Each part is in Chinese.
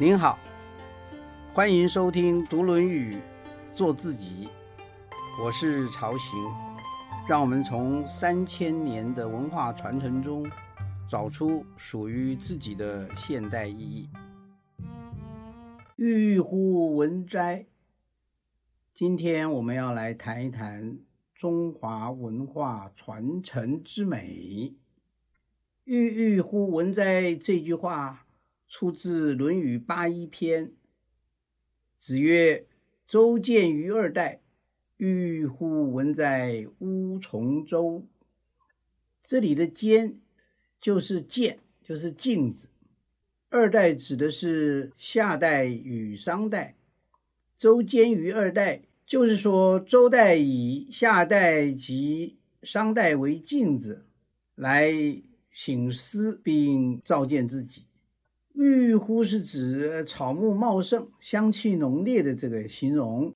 您好，欢迎收听《读论语，做自己》，我是曹行，让我们从三千年的文化传承中，找出属于自己的现代意义。郁郁乎文哉！今天我们要来谈一谈中华文化传承之美。郁郁乎文哉这句话出自《论语八一篇。子曰：“周见于二代，郁乎文哉乌从周。”这里的“见”就是见，就是镜子。二代指的是夏代与商代。周见于二代，就是说周代以夏代及商代为镜子来。醒思并照见自己，郁乎是指草木茂盛、香气浓烈的这个形容。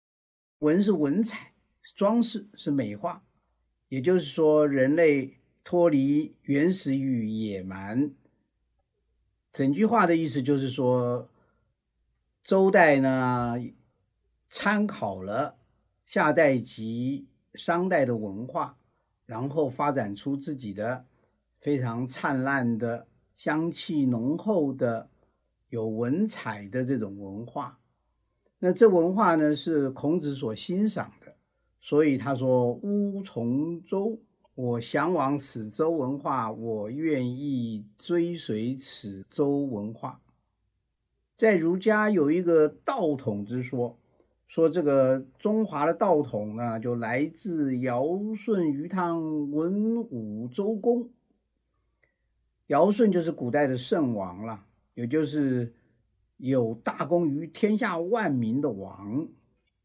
文是文采、装饰是美化，也就是说，人类脱离原始与野蛮。整句话的意思就是说，周代呢参考了夏代及商代的文化，然后发展出自己的。非常灿烂的、香气浓厚的、有文采的这种文化，那这文化呢是孔子所欣赏的，所以他说：“乌从周，我向往此周文化，我愿意追随此周文化。”在儒家有一个道统之说，说这个中华的道统呢，就来自尧舜禹汤文武周公。尧舜就是古代的圣王了，也就是有大功于天下万民的王。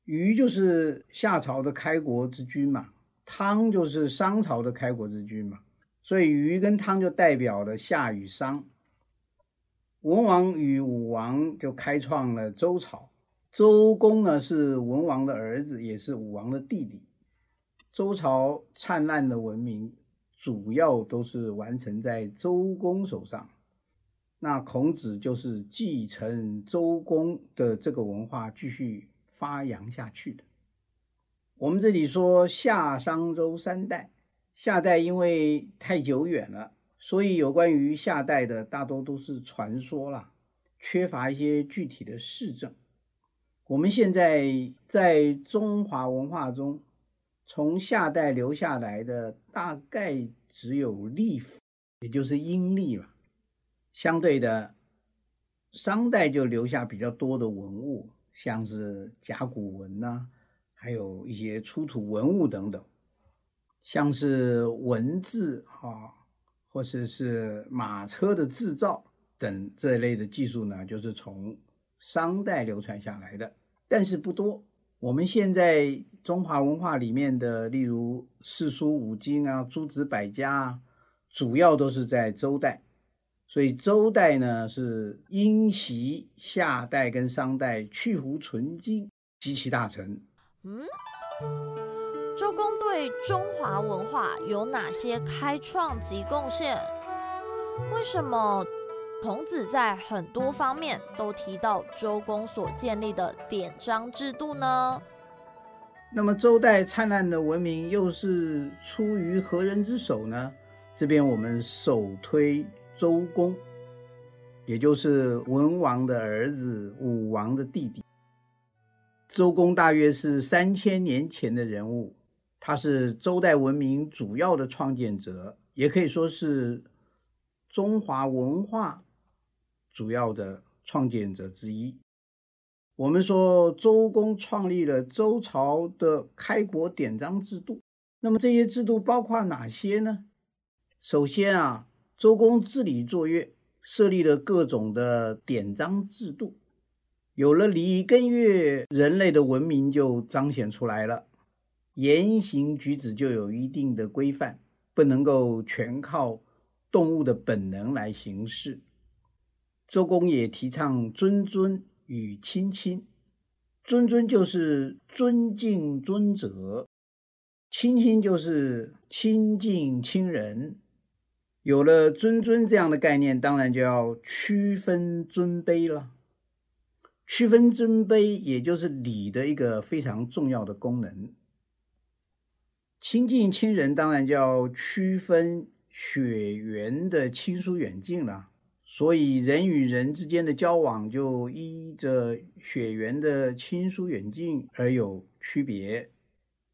禹就是夏朝的开国之君嘛，汤就是商朝的开国之君嘛，所以禹跟汤就代表了夏与商。文王与武王就开创了周朝，周公呢是文王的儿子，也是武王的弟弟。周朝灿烂的文明。主要都是完成在周公手上，那孔子就是继承周公的这个文化，继续发扬下去的。我们这里说夏商周三代，夏代因为太久远了，所以有关于夏代的大多都是传说啦，缺乏一些具体的事证。我们现在在中华文化中。从夏代留下来的大概只有历符，也就是阴历嘛。相对的，商代就留下比较多的文物，像是甲骨文呐，还有一些出土文物等等，像是文字啊，或者是马车的制造等这一类的技术呢，就是从商代流传下来的，但是不多。我们现在中华文化里面的，例如四书五经啊、诸子百家啊，主要都是在周代，所以周代呢是因袭夏代跟商代去胡存菁，及其大臣。嗯，周公对中华文化有哪些开创及贡献？为什么？孔子在很多方面都提到周公所建立的典章制度呢。那么周代灿烂的文明又是出于何人之手呢？这边我们首推周公，也就是文王的儿子，武王的弟弟。周公大约是三千年前的人物，他是周代文明主要的创建者，也可以说是中华文化。主要的创建者之一。我们说周公创立了周朝的开国典章制度，那么这些制度包括哪些呢？首先啊，周公治理作乐，设立了各种的典章制度，有了礼仪跟乐，人类的文明就彰显出来了，言行举止就有一定的规范，不能够全靠动物的本能来行事。周公也提倡尊尊与亲亲，尊尊就是尊敬尊者，亲亲就是亲近亲人。有了尊尊这样的概念，当然就要区分尊卑了。区分尊卑，也就是礼的一个非常重要的功能。亲近亲人，当然就要区分血缘的亲疏远近了。所以，人与人之间的交往就依着血缘的亲疏远近而有区别。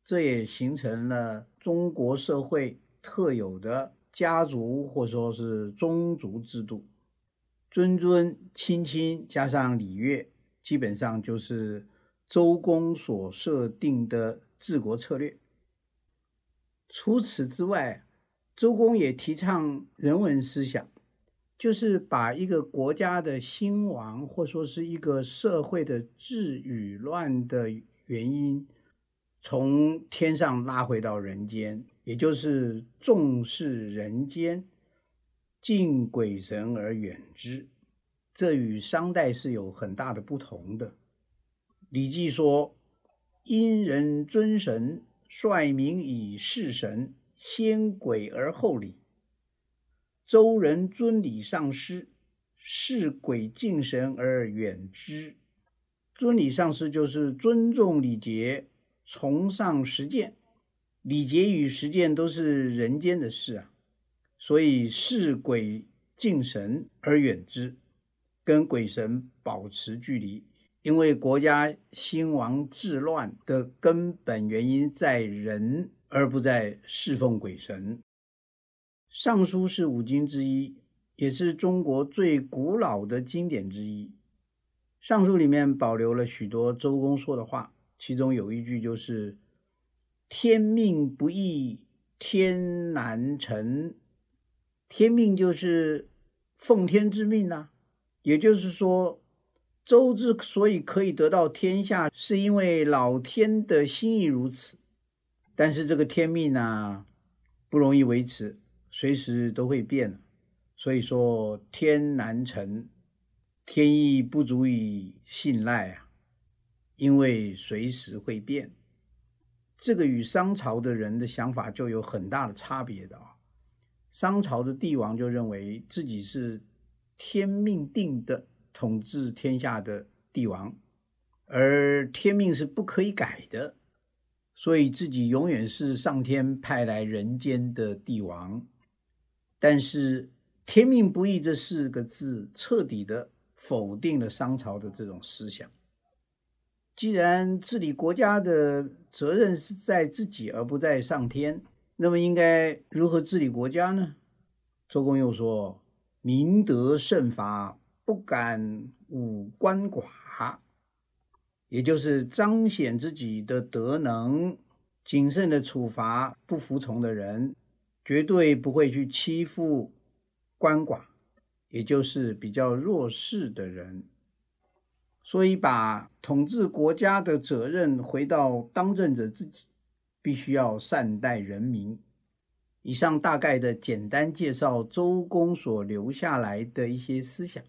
这也形成了中国社会特有的家族或说是宗族制度，尊尊亲亲加上礼乐，基本上就是周公所设定的治国策略。除此之外，周公也提倡人文思想。就是把一个国家的兴亡，或说是一个社会的治与乱的原因，从天上拉回到人间，也就是重视人间，敬鬼神而远之。这与商代是有很大的不同的。《礼记》说：“殷人尊神，率民以事神，先鬼而后礼。”周人尊礼上师，视鬼敬神而远之。尊礼上师就是尊重礼节，崇尚实践。礼节与实践都是人间的事啊，所以视鬼敬神而远之，跟鬼神保持距离。因为国家兴亡治乱的根本原因在人，而不在侍奉鬼神。《尚书》是五经之一，也是中国最古老的经典之一。《尚书》里面保留了许多周公说的话，其中有一句就是“天命不易，天难成”。天命就是奉天之命呐，也就是说，周之所以可以得到天下，是因为老天的心意如此。但是这个天命呢，不容易维持。随时都会变，所以说天难成，天意不足以信赖啊，因为随时会变。这个与商朝的人的想法就有很大的差别的啊。商朝的帝王就认为自己是天命定的统治天下的帝王，而天命是不可以改的，所以自己永远是上天派来人间的帝王。但是“天命不易”这四个字彻底的否定了商朝的这种思想。既然治理国家的责任是在自己而不在上天，那么应该如何治理国家呢？周公又说：“明德慎罚，不敢侮官寡。”也就是彰显自己的德能，谨慎的处罚不服从的人。绝对不会去欺负官寡，也就是比较弱势的人。所以，把统治国家的责任回到当政者自己，必须要善待人民。以上大概的简单介绍周公所留下来的一些思想。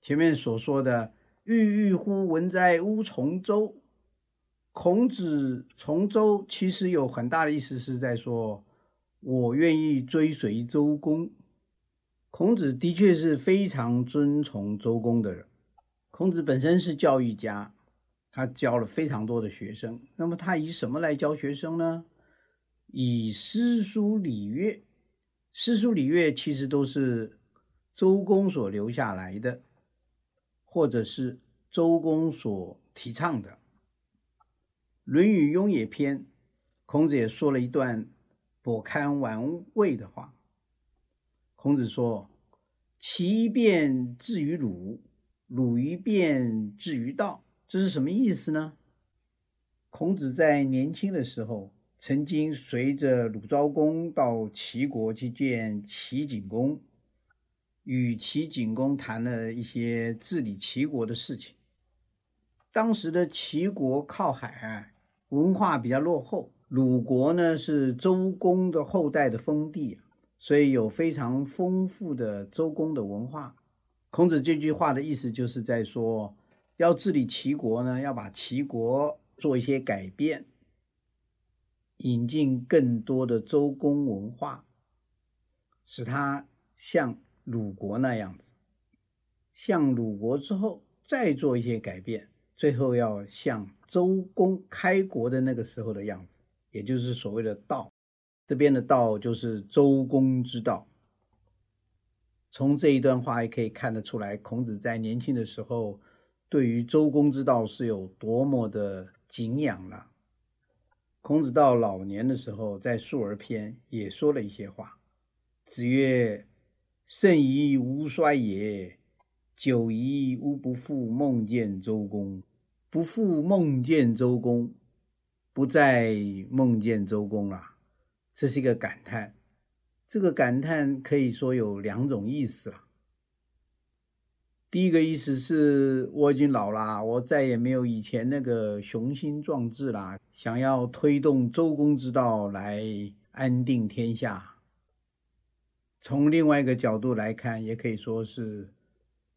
前面所说的“郁郁乎文哉，吾从周”。孔子从周，其实有很大的意思，是在说，我愿意追随周公。孔子的确是非常尊崇周公的人。孔子本身是教育家，他教了非常多的学生。那么他以什么来教学生呢？以诗书礼乐。诗书礼乐其实都是周公所留下来的，或者是周公所提倡的。《论语·雍也篇》，孔子也说了一段不堪玩味的话。孔子说：“其辩至于鲁，鲁一变至于道。”这是什么意思呢？孔子在年轻的时候，曾经随着鲁昭公到齐国去见齐景公，与齐景公谈了一些治理齐国的事情。当时的齐国靠海。文化比较落后，鲁国呢是周公的后代的封地，所以有非常丰富的周公的文化。孔子这句话的意思就是在说，要治理齐国呢，要把齐国做一些改变，引进更多的周公文化，使它像鲁国那样子。像鲁国之后，再做一些改变，最后要像周公开国的那个时候的样子，也就是所谓的道。这边的道就是周公之道。从这一段话也可以看得出来，孔子在年轻的时候对于周公之道是有多么的敬仰了。孔子到老年的时候，在《述而篇》也说了一些话。子曰：“圣夷吾衰也，久矣吾不复梦见周公。不复梦见周公，不再梦见周公了。”这是一个感叹。这个感叹可以说有两种意思了。第一个意思是我已经老了，我再也没有以前那个雄心壮志了，想要推动周公之道来安定天下。从另外一个角度来看，也可以说是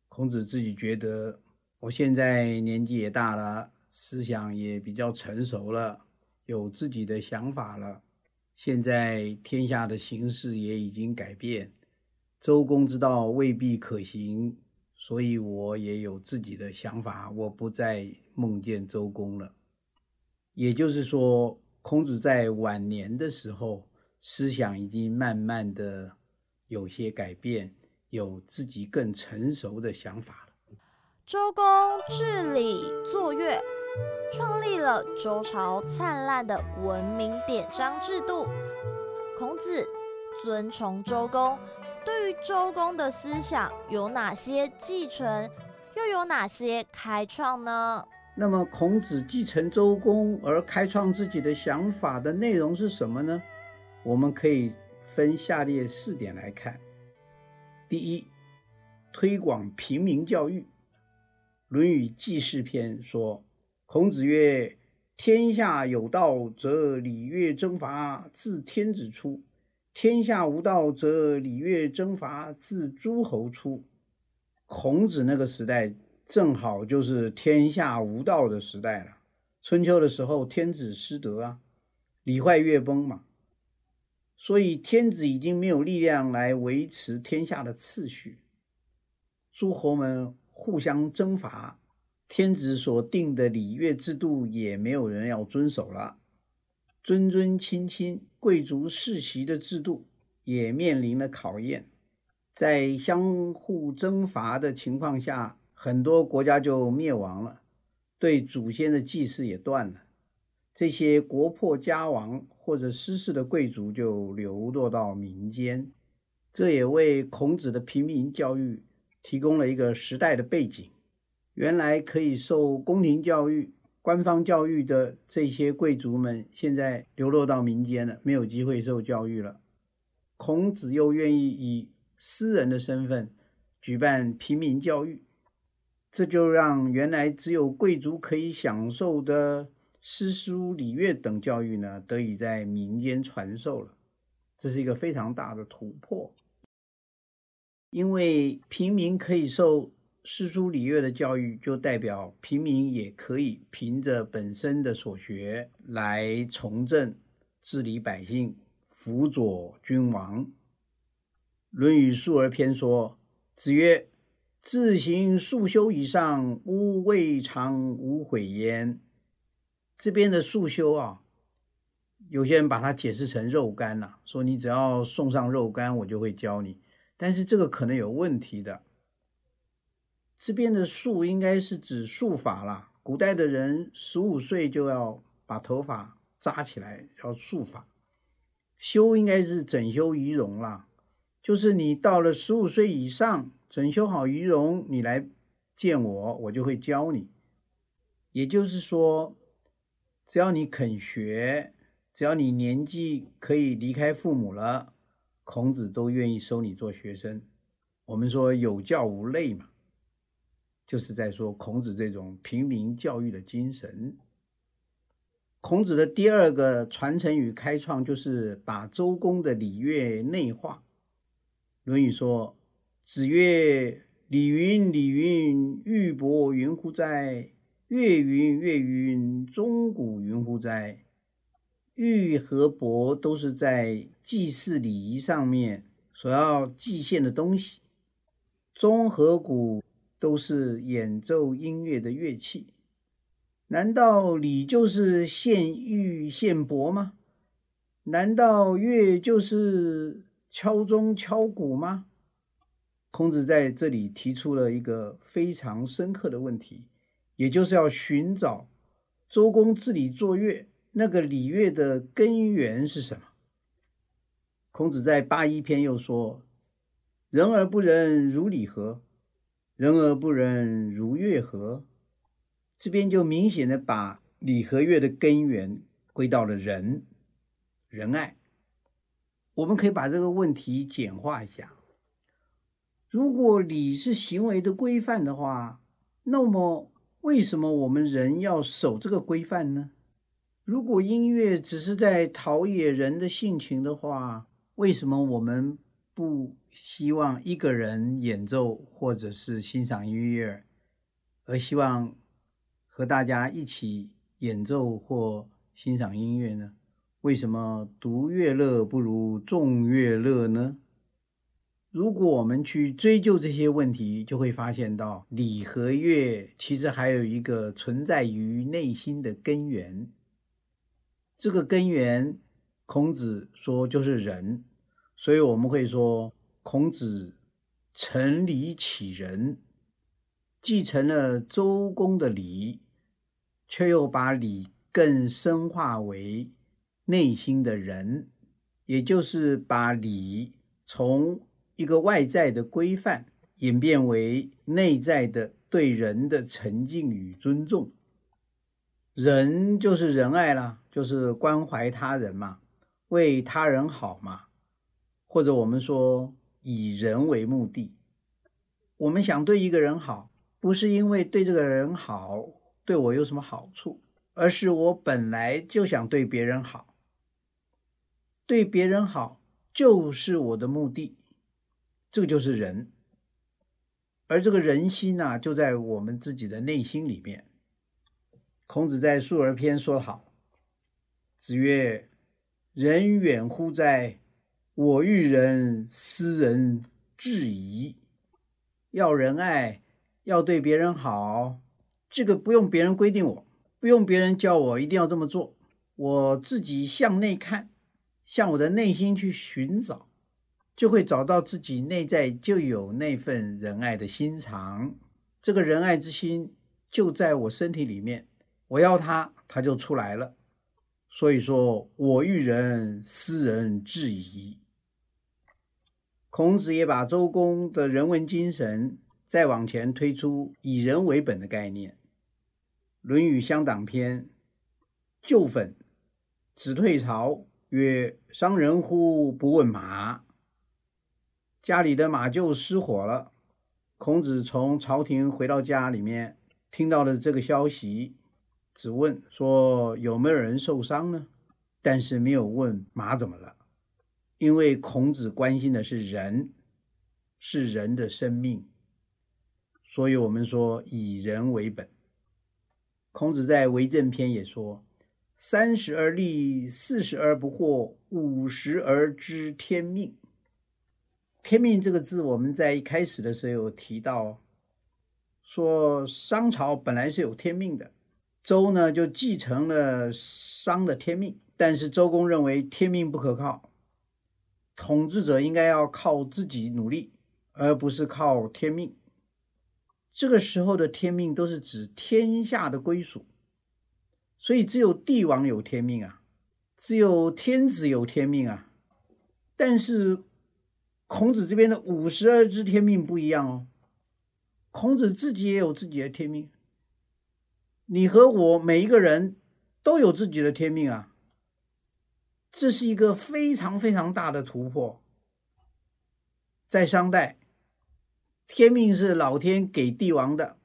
孔子自己觉得，我现在年纪也大了，思想也比较成熟了，有自己的想法了。现在天下的形势也已经改变，周公之道未必可行。所以我也有自己的想法，我不再梦见周公了。也就是说，孔子在晚年的时候，思想已经慢慢的有些改变，有自己更成熟的想法。周公治理作乐，创立了周朝灿烂的文明典章制度。孔子尊崇周公。对于周公的思想有哪些继承，又有哪些开创呢？那么孔子继承周公而开创自己的想法的内容是什么呢？我们可以分下列四点来看。第一，推广平民教育。《论语记事篇》说：“孔子曰：天下有道，则礼乐征伐自天子出。”天下无道，则礼乐征伐自诸侯出。孔子那个时代正好就是天下无道的时代了。春秋的时候，天子失德啊，礼坏乐崩嘛，所以天子已经没有力量来维持天下的次序。诸侯们互相征伐，天子所定的礼乐制度也没有人要遵守了。尊尊亲亲、贵族世袭的制度也面临了考验，在相互征伐的情况下，很多国家就灭亡了，对祖先的祭祀也断了。这些国破家亡或者失势的贵族就流落到民间，这也为孔子的平民教育提供了一个时代的背景。原来可以受宫廷教育。官方教育的这些贵族们现在流落到民间了，没有机会受教育了。孔子又愿意以私人的身份举办平民教育，这就让原来只有贵族可以享受的诗书礼乐等教育呢，得以在民间传授了。这是一个非常大的突破，因为平民可以受。诗书礼乐的教育，就代表平民也可以凭着本身的所学来从政、治理百姓、辅佐君王。《论语述而篇》说：“子曰：‘自行束修以上，吾未尝无悔焉。’这边的束修啊，有些人把它解释成肉干了，说你只要送上肉干，我就会教你。但是这个可能有问题的。”这边的束应该是指束发啦。古代的人十五岁就要把头发扎起来，要束发。修应该是整修仪容啦，就是你到了十五岁以上，整修好仪容，你来见我，我就会教你。也就是说，只要你肯学，只要你年纪可以离开父母了，孔子都愿意收你做学生。我们说有教无类嘛。就是在说孔子这种平民教育的精神。孔子的第二个传承与开创，就是把周公的礼乐内化。《论语》说：“子曰：‘礼云，礼云，玉帛云乎哉？乐云，乐云，钟鼓云乎哉？’玉和帛都是在祭祀礼仪上面所要祭献的东西，钟和鼓。”都是演奏音乐的乐器。难道礼就是献玉献帛吗？难道乐就是敲钟敲鼓吗？孔子在这里提出了一个非常深刻的问题，也就是要寻找周公治理作乐那个礼乐的根源是什么。孔子在八一篇又说：“人而不仁，如礼何？人而不仁，如乐何？”这边就明显的把礼和乐的根源归到了仁，仁爱。我们可以把这个问题简化一下：如果礼是行为的规范的话，那么为什么我们人要守这个规范呢？如果音乐只是在陶冶人的性情的话，为什么我们不希望一个人演奏或者是欣赏音乐，而希望和大家一起演奏或欣赏音乐呢？为什么独乐乐不如众乐乐呢？如果我们去追究这些问题，就会发现到礼和乐其实还有一个存在于内心的根源。这个根源。孔子说就是仁，所以我们会说孔子承礼启仁，继承了周公的礼，却又把礼更深化为内心的仁，也就是把礼从一个外在的规范演变为内在的对人的沉敬与尊重。仁就是仁爱啦，就是关怀他人嘛。为他人好嘛，或者我们说以人为目的，我们想对一个人好，不是因为对这个人好对我有什么好处，而是我本来就想对别人好，对别人好就是我的目的，这个就是仁，而这个人心呢，就在我们自己的内心里面。孔子在《述而篇》说得好，子曰。人远乎哉？我欲人斯人至矣。要仁爱，要对别人好，这个不用别人规定我，不用别人叫我一定要这么做，我自己向内看，向我的内心去寻找，就会找到自己内在就有那份仁爱的心肠。这个仁爱之心就在我身体里面，我要他，他就出来了。所以说，我欲人斯人至矣。孔子也把周公的人文精神再往前推出以人为本的概念。《论语乡党篇》：旧粉，子退朝曰：“伤人乎？不问马。”家里的马厩失火了，孔子从朝廷回到家里面，听到了这个消息。只问说有没有人受伤呢？但是没有问马怎么了，因为孔子关心的是人，是人的生命，所以我们说以人为本。孔子在《为政篇》也说：“三十而立，四十而不惑，五十而知天命。”天命这个字，我们在一开始的时候有提到，说商朝本来是有天命的。周呢就继承了商的天命，但是周公认为天命不可靠，统治者应该要靠自己努力，而不是靠天命。这个时候的天命都是指天下的归属，所以只有帝王有天命啊，只有天子有天命啊。但是孔子这边的五十二知天命不一样哦，孔子自己也有自己的天命。你和我每一个人都有自己的天命啊，这是一个非常非常大的突破。在商代，天命是老天给帝王的，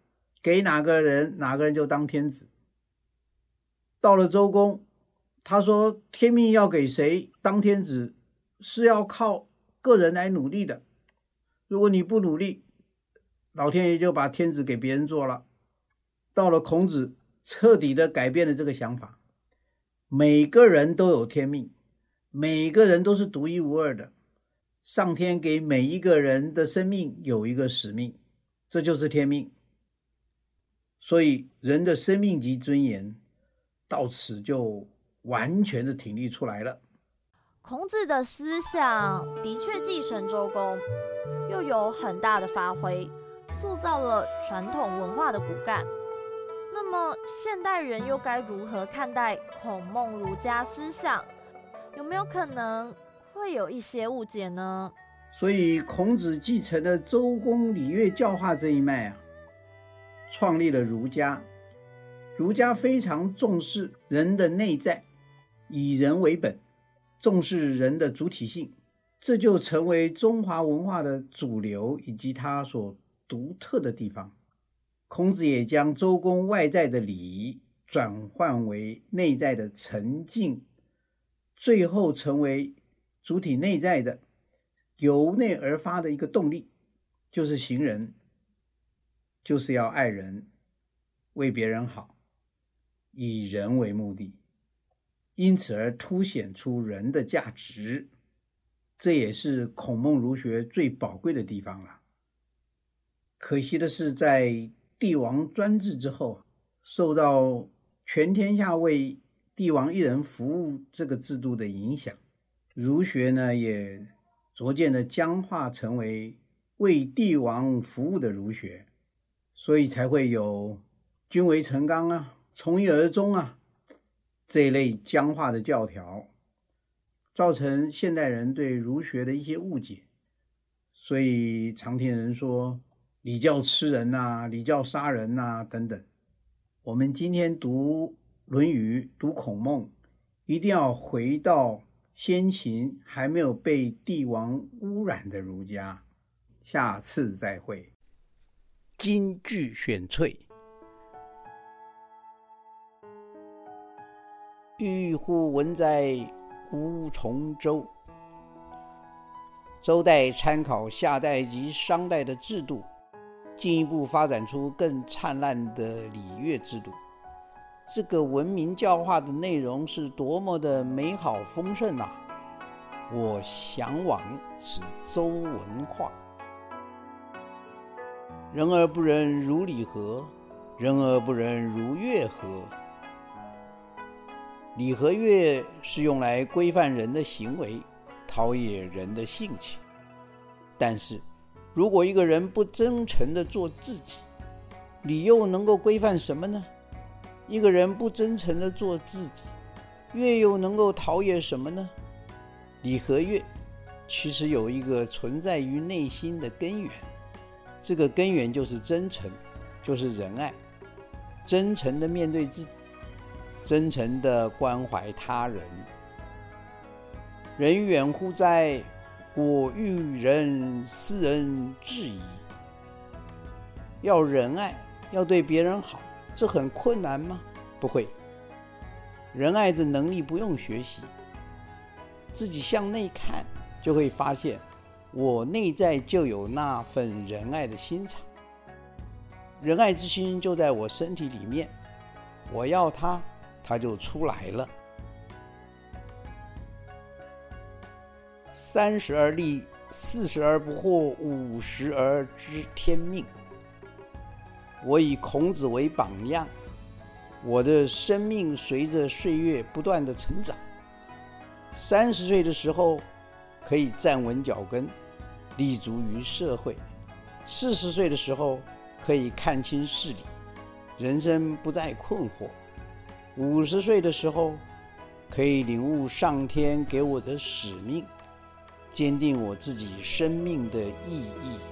给哪个人哪个人就当天子。到了周公，他说天命要给谁当天子，是要靠个人来努力的。如果你不努力，老天爷就把天子给别人做了。到了孔子，彻底的改变了这个想法。每个人都有天命，每个人都是独一无二的。上天给每一个人的生命有一个使命，这就是天命。所以人的生命及尊严到此就完全的挺立出来了。孔子的思想的确继承周公，又有很大的发挥，塑造了传统文化的骨干。那么现代人又该如何看待孔孟儒家思想？有没有可能会有一些误解呢？所以孔子继承了周公礼乐教化这一脉啊。创立了儒家，儒家非常重视人的内在，以人为本，重视人的主体性，这就成为中华文化的主流以及它所独特的地方。孔子也将周公外在的礼仪转换为内在的沉静，最后成为主体内在的由内而发的一个动力，就是行人。就是要爱人，为别人好，以人为目的，因此而凸显出人的价值，这也是孔孟儒学最宝贵的地方了。可惜的是，在帝王专制之后，受到全天下为帝王一人服务这个制度的影响，儒学呢也逐渐的僵化，成为为帝王服务的儒学。所以才会有“君为臣纲”啊，“从一而终”啊这一类僵化的教条，造成现代人对儒学的一些误解。所以常听人说“礼教吃人”呐，“礼教杀人”呐等等。我们今天读《论语》、读孔孟，一定要回到先秦还没有被帝王污染的儒家。下次再会。金句选萃：玉乎文哉，吾从周。周代参考夏代及商代的制度，进一步发展出更灿烂的礼乐制度。这个文明教化的内容是多么的美好丰盛啊！我向往此周文化。人而不仁，如礼何？人而不仁，如乐何？礼和乐是用来规范人的行为，陶冶人的性情。但是，如果一个人不真诚的做自己，礼又能够规范什么呢？一个人不真诚的做自己，乐又能够陶冶什么呢？礼和乐其实有一个存在于内心的根源。这个根源就是真诚，就是仁爱，真诚的面对自己，真诚的关怀他人。人远乎哉？我欲人斯人至矣。要仁爱，要对别人好，这很困难吗？不会。仁爱的能力不用学习，自己向内看，就会发现。我内在就有那份仁爱的心肠，仁爱之心就在我身体里面，我要它，它就出来了。三十而立，四十而不惑，五十而知天命。我以孔子为榜样，我的生命随着岁月不断的成长。三十岁的时候。可以站稳脚跟，立足于社会；四十岁的时候可以看清事理，人生不再困惑；五十岁的时候可以领悟上天给我的使命，坚定我自己生命的意义。